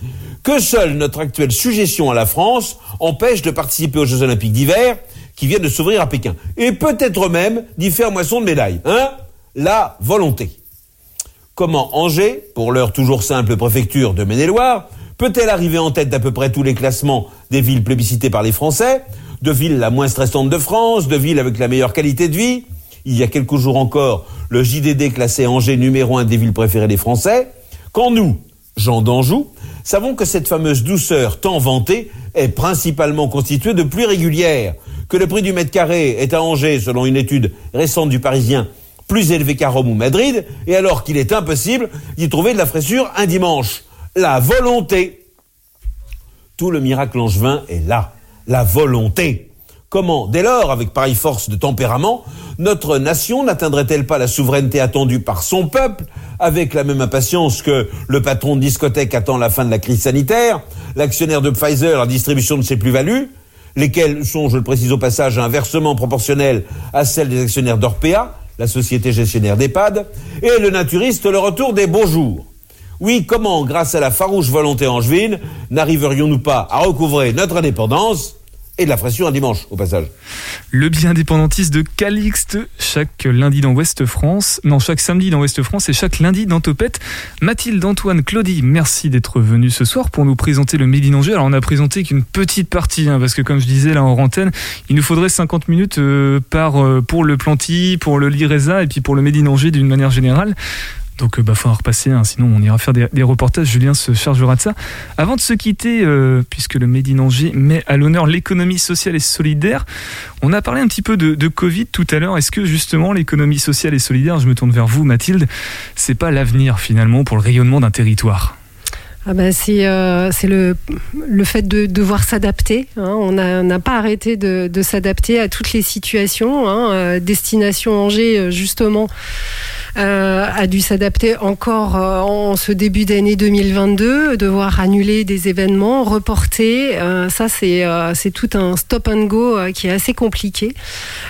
que seule notre actuelle suggestion à la France empêche de participer aux Jeux Olympiques d'hiver qui viennent de s'ouvrir à Pékin. Et peut-être même d'y faire moisson de médailles. Hein La volonté. Comment Angers, pour l'heure toujours simple préfecture de Maine-et-Loire, peut-elle arriver en tête d'à peu près tous les classements des villes plébiscitées par les Français, de villes la moins stressante de France, de villes avec la meilleure qualité de vie Il y a quelques jours encore, le JDD classait Angers numéro un des villes préférées des Français, quand nous, Jean d'Anjou, savons que cette fameuse douceur tant vantée est principalement constituée de pluies régulières, que le prix du mètre carré est à Angers, selon une étude récente du Parisien, plus élevé qu'à Rome ou Madrid, et alors qu'il est impossible d'y trouver de la fraîchure un dimanche. La volonté. Tout le miracle angevin est là. La volonté. Comment, dès lors, avec pareille force de tempérament, notre nation n'atteindrait-elle pas la souveraineté attendue par son peuple, avec la même impatience que le patron de discothèque attend la fin de la crise sanitaire, l'actionnaire de Pfizer la distribution de ses plus-values, lesquelles sont, je le précise au passage, inversement proportionnelles à celles des actionnaires d'Orpea, la société gestionnaire d'EHPAD, et le naturiste le retour des beaux jours. Oui, comment, grâce à la farouche volonté angevine, n'arriverions-nous pas à recouvrer notre indépendance et de la fraîcheur un dimanche, au passage Le billet indépendantiste de Calixte, chaque lundi dans Ouest France, non, chaque samedi dans Ouest France et chaque lundi dans Topette. Mathilde, Antoine, Claudie, merci d'être venus ce soir pour nous présenter le Made in Angers. Alors on a présenté qu'une petite partie, hein, parce que comme je disais là en antenne, il nous faudrait 50 minutes euh, euh, pour le Planty, pour le Lireza et puis pour le Made in Angers d'une manière générale. Donc, il bah, faudra repasser, hein, sinon on ira faire des, reportages. Julien se chargera de ça. Avant de se quitter, euh, puisque le Made in Angers met à l'honneur l'économie sociale et solidaire, on a parlé un petit peu de, Covid tout à l'heure. Est-ce que justement l'économie sociale et solidaire, je me tourne vers vous, Mathilde, c'est pas l'avenir finalement pour le rayonnement d'un territoire? Ah bah, c'est euh, le, fait de devoir s'adapter. hein. On n'a pas arrêté de, s'adapter à toutes les situations. hein. Euh, Destination Angers, euh, justement, euh, a dû s'adapter encore euh, en ce début d'année 2022, devoir annuler des événements, reporter. Euh, ça, c'est tout un stop and go qui est assez compliqué.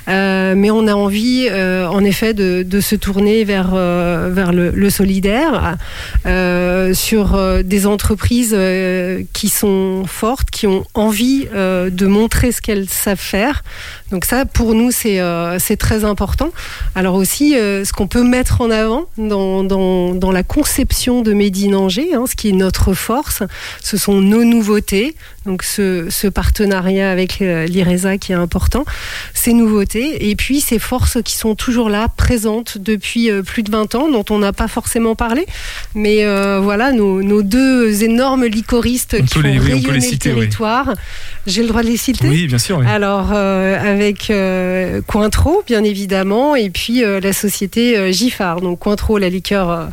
Mais on a envie, en effet, de, de se tourner vers, vers le, le solidaire, sur des entreprises qui sont fortes, qui ont envie de montrer ce qu'elles savent faire. Donc ça, pour nous, c'est très important. Alors aussi, ce qu'on peut mettre en avant dans, la conception de Made in Angers, hein, ce qui est notre force, ce sont nos nouveautés. Donc ce, ce partenariat avec euh, l'IRESA qui est important, ces nouveautés, et puis ces forces qui sont toujours là, présentes depuis euh, plus de 20 ans, dont on n'a pas forcément parlé. Mais euh, voilà, nos, nos deux énormes licoristes On qui les- oui, les citer, le oui. territoire. J'ai le droit de les citer Oui, bien sûr. oui. alors, euh, avec euh, Cointreau, bien évidemment, et puis la société Giffard. Donc, Cointreau, la liqueur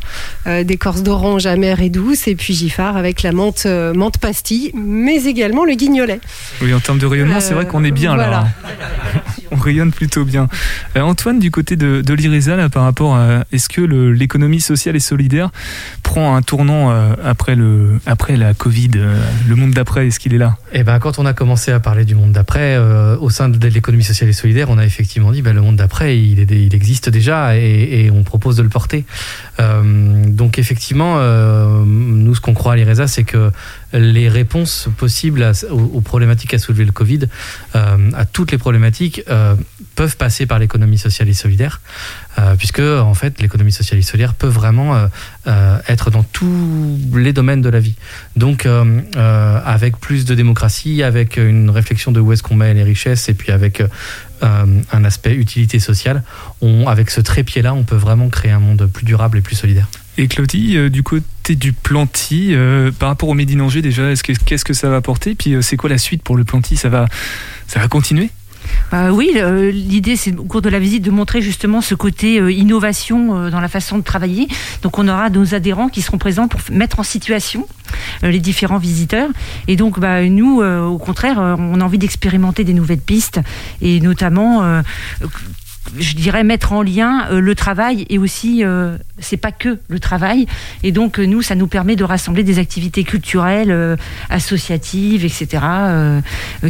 d'écorce d'orange amère et douce, et puis Giffard avec la menthe, menthe pastille, mais également le guignolet. Oui, en termes de rayonnement, c'est vrai qu'on est bien là. voilà. hein. On rayonne plutôt bien. Euh, Antoine, du côté de, de l'IRESA, là, par rapport à est-ce que le- l'économie sociale et solidaire prend un tournant euh, après, le, après la Covid euh, Le monde d'après, est-ce qu'il est là? Et ben quand on a commencé à parler du monde d'après, euh, au sein de l'économie sociale et solidaire, on a effectivement dit ben, le monde d'après, il, est- il existe déjà et, et on propose de le porter. Euh, donc effectivement, euh, nous ce qu'on croit à l'IRESA, c'est que les réponses possibles à- aux, problématiques qu'a soulevé le Covid, euh, à toutes les problématiques, euh, peuvent passer par l'économie sociale et solidaire, euh, puisque en fait l'économie sociale et solidaire peut vraiment être dans tous les domaines de la vie. Donc avec plus de démocratie, avec une réflexion de où est-ce qu'on met les richesses, et puis avec un aspect utilité sociale, avec ce trépied-là, on peut vraiment créer un monde plus durable et plus solidaire. Et Claudie, euh, du côté du Planty, euh, par rapport au Made in Angers, déjà, est-ce que- qu'est-ce que ça va apporter? Puis euh, c'est quoi la suite pour le Planty? Ça va, ça va continuer? Euh, oui, l'idée c'est au cours de la visite de montrer justement ce côté innovation dans la façon de travailler. Donc on aura nos adhérents qui seront présents pour mettre en situation les différents visiteurs. Et donc bah, nous, au contraire, on a envie d'expérimenter des nouvelles pistes et notamment, je dirais, mettre en lien le travail et aussi, c'est pas que le travail. Et donc euh, nous, ça nous permet de rassembler des activités culturelles, euh, associatives, etc., euh,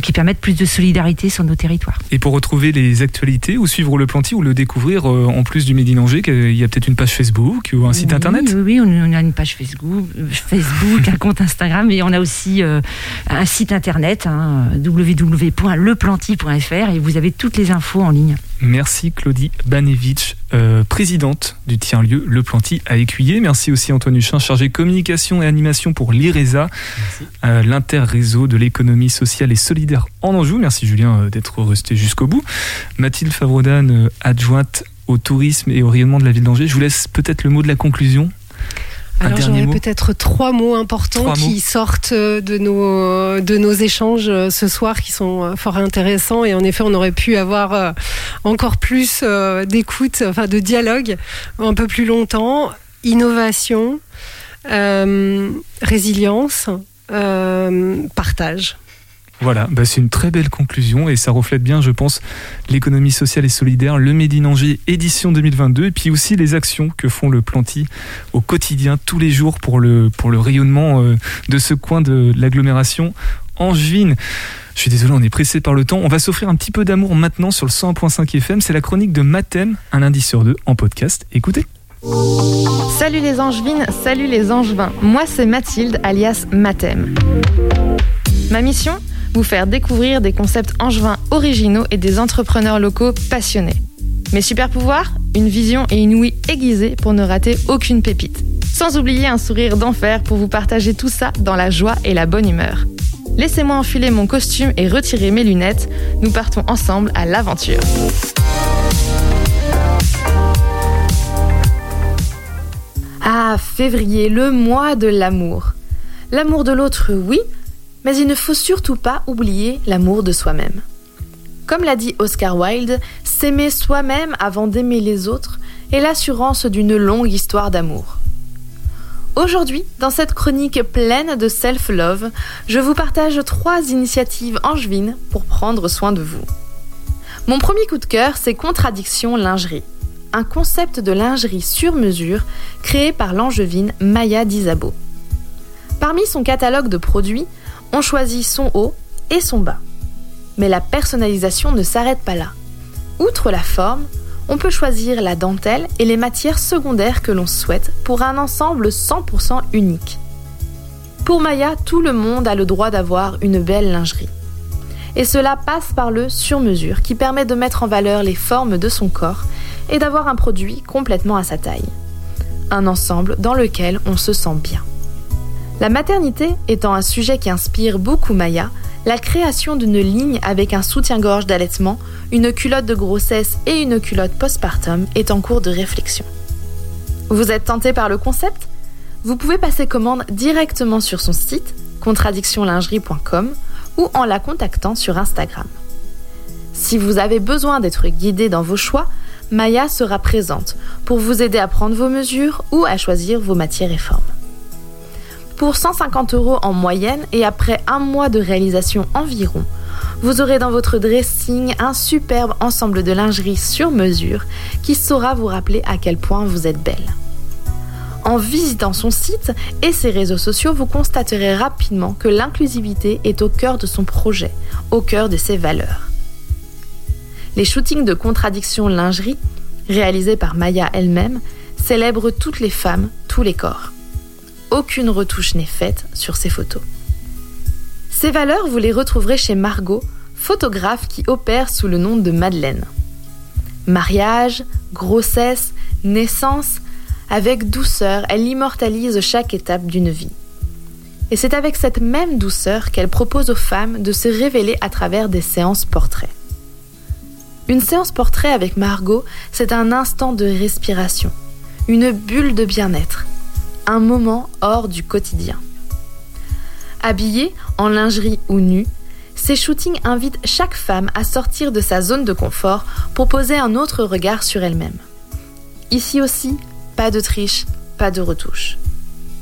qui permettent plus de solidarité sur nos territoires. Et pour retrouver les actualités ou suivre le Planty ou le découvrir en plus du Angers, qu'il y a peut-être une page Facebook ou un site Oui, internet? Oui, oui, on a une page Facebook, Facebook un compte Instagram et on a aussi un site internet hein, www.leplanty.fr et vous avez toutes les infos en ligne. Merci Claudie Banevich, euh, présidente du tiers-lieu Le Planty à Écuyer. Merci aussi Antoine Huchin, chargé communication et animation pour l'IRESA, euh, l'interréseau de l'économie sociale et solidaire en Anjou. Merci Julien euh, d'être resté jusqu'au bout. Mathilde Favrodan, euh, adjointe au tourisme et au rayonnement de la ville d'Angers. Je vous laisse peut-être le mot de la conclusion. Alors j'aurais peut-être trois mots importants Trois qui mots. sortent de nos, de nos échanges euh, ce soir qui sont euh, fort intéressants et en effet on aurait pu avoir euh, encore plus d'écoute, enfin de dialogue un peu plus longtemps. Innovation, euh, résilience, euh, partage. Voilà, bah c'est une très belle conclusion et ça reflète bien, je pense, l'économie sociale et solidaire, le Made in Angers édition 2022 et puis aussi les actions que font le Planty au quotidien, tous les jours pour le, pour le rayonnement euh, de ce coin de l'agglomération angevine. Je suis désolé, on est pressé par le temps. On va s'offrir un petit peu d'amour maintenant sur le 101.5 FM. C'est la chronique de Mathem, un lundi sur deux en podcast. Écoutez. Salut les angevines, salut les angevins. Moi c'est Mathilde alias Mathem. Ma mission? Vous faire découvrir des concepts angevins originaux et des entrepreneurs locaux passionnés. Mes super pouvoirs Une vision et une ouïe aiguisée pour ne rater aucune pépite. Sans oublier un sourire d'enfer pour vous partager tout ça dans la joie et la bonne humeur. Laissez-moi enfiler mon costume et retirer mes lunettes. Nous partons ensemble à l'aventure. Ah, février, le mois de l'amour. L'amour de l'autre, oui, mais il ne faut surtout pas oublier l'amour de soi-même. Comme l'a dit Oscar Wilde, s'aimer soi-même avant d'aimer les autres est l'assurance d'une longue histoire d'amour. Aujourd'hui, dans cette chronique pleine de self-love, je vous partage trois initiatives angevines pour prendre soin de vous. Mon premier coup de cœur, c'est Contradiction Lingerie, un concept de lingerie sur mesure créé par l'angevine Maya Dizabo. Parmi son catalogue de produits, on choisit son haut et son bas. Mais la personnalisation ne s'arrête pas là. Outre la forme, on peut choisir la dentelle et les matières secondaires que l'on souhaite pour un ensemble 100% unique. Pour Maya, tout le monde a le droit d'avoir une belle lingerie. Et cela passe par le sur-mesure qui permet de mettre en valeur les formes de son corps et d'avoir un produit complètement à sa taille. Un ensemble dans lequel on se sent bien. La maternité étant un sujet qui inspire beaucoup Maya, la création d'une ligne avec un soutien-gorge d'allaitement, une culotte de grossesse et une culotte postpartum est en cours de réflexion. Vous êtes tenté par le concept? Vous pouvez passer commande directement sur son site contradictionlingerie.com ou en la contactant sur Instagram. Si vous avez besoin d'être guidé dans vos choix, Maya sera présente pour vous aider à prendre vos mesures ou à choisir vos matières et formes. Pour 150 euros en moyenne et après un mois de réalisation environ, vous aurez dans votre dressing un superbe ensemble de lingerie sur mesure qui saura vous rappeler à quel point vous êtes belle. En visitant son site et ses réseaux sociaux, vous constaterez rapidement que l'inclusivité est au cœur de son projet, au cœur de ses valeurs. Les shootings de contradiction lingerie, réalisés par Maya elle-même, célèbrent toutes les femmes, tous les corps aucune retouche n'est faite sur ces photos. Ces valeurs, vous les retrouverez chez Margot, photographe qui opère sous le nom de Madeleine. Mariage, grossesse, naissance, avec douceur, elle immortalise chaque étape d'une vie. Et c'est avec cette même douceur qu'elle propose aux femmes de se révéler à travers des séances portraits. Une séance portrait avec Margot, c'est un instant de respiration, une bulle de bien-être, un moment hors du quotidien. Habillée en lingerie ou nue, ces shootings invitent chaque femme à sortir de sa zone de confort pour poser un autre regard sur elle-même. Ici aussi, pas de triche, pas de retouche.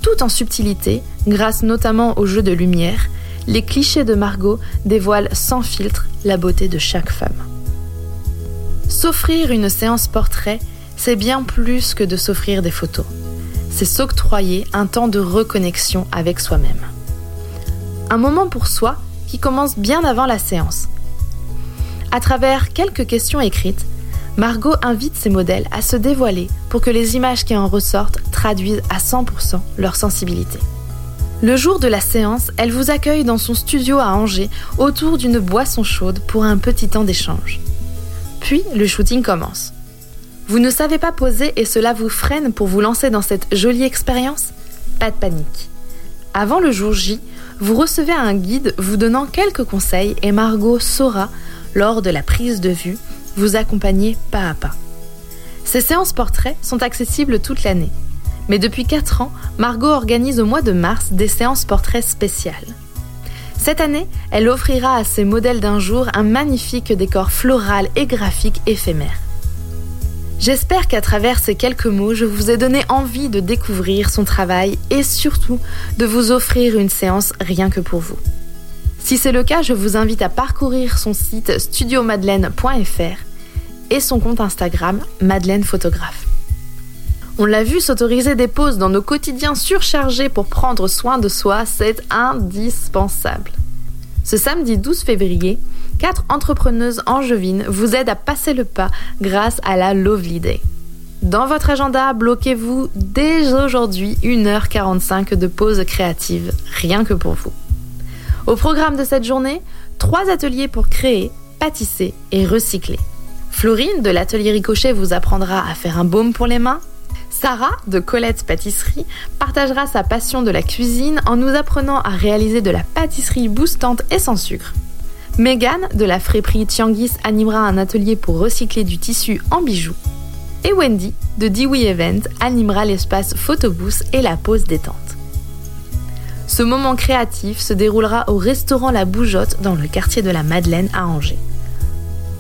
Tout en subtilité, grâce notamment au jeu de lumière, les clichés de Margot dévoilent sans filtre la beauté de chaque femme. S'offrir une séance portrait, c'est bien plus que de s'offrir des photos c'est s'octroyer un temps de reconnexion avec soi-même. Un moment pour soi qui commence bien avant la séance. À travers quelques questions écrites, Margot invite ses modèles à se dévoiler pour que les images qui en ressortent traduisent à 100% leur sensibilité. Le jour de la séance, elle vous accueille dans son studio à Angers autour d'une boisson chaude pour un petit temps d'échange. Puis le shooting commence. Vous ne savez pas poser et cela vous freine pour vous lancer dans cette jolie expérience Pas de panique. Avant le jour J, vous recevez un guide vous donnant quelques conseils et Margot saura, lors de la prise de vue, vous accompagner pas à pas. Ces séances portraits sont accessibles toute l'année. Mais depuis 4 ans, Margot organise au mois de mars des séances portraits spéciales. Cette année, elle offrira à ses modèles d'un jour un magnifique décor floral et graphique éphémère. J'espère qu'à travers ces quelques mots, je vous ai donné envie de découvrir son travail et surtout de vous offrir une séance rien que pour vous. Si c'est le cas, je vous invite à parcourir son site studiomadeleine.fr et son compte Instagram Madeleine Photographe. On l'a vu s'autoriser des pauses dans nos quotidiens surchargés pour prendre soin de soi, c'est indispensable. Ce samedi 12 février, quatre entrepreneuses angevines vous aident à passer le pas grâce à la Lovely Day. Dans votre agenda, bloquez-vous dès aujourd'hui 1h45 de pause créative, rien que pour vous. Au programme de cette journée, trois ateliers pour créer, pâtisser et recycler. Florine de l'atelier Ricochet vous apprendra à faire un baume pour les mains. Sarah de Colette Pâtisserie partagera sa passion de la cuisine en nous apprenant à réaliser de la pâtisserie boostante et sans sucre. Megan de la friperie Tianguis animera un atelier pour recycler du tissu en bijoux. Et Wendy de Dewey Event animera l'espace photobooth et la pause détente. Ce moment créatif se déroulera au restaurant La Bougeotte dans le quartier de la Madeleine à Angers.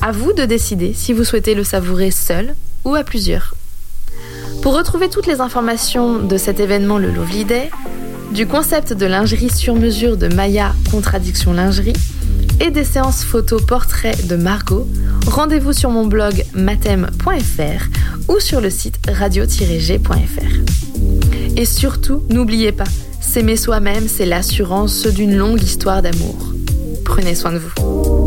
À vous de décider si vous souhaitez le savourer seul ou à plusieurs. Pour retrouver toutes les informations de cet événement le Lovely Day, du concept de lingerie sur mesure de Maya Contradiction Lingerie et des séances photos portraits de Margot, rendez-vous sur mon blog matem.fr ou sur le site radio-g.fr. Et surtout, n'oubliez pas, s'aimer soi-même, c'est l'assurance d'une longue histoire d'amour. Prenez soin de vous.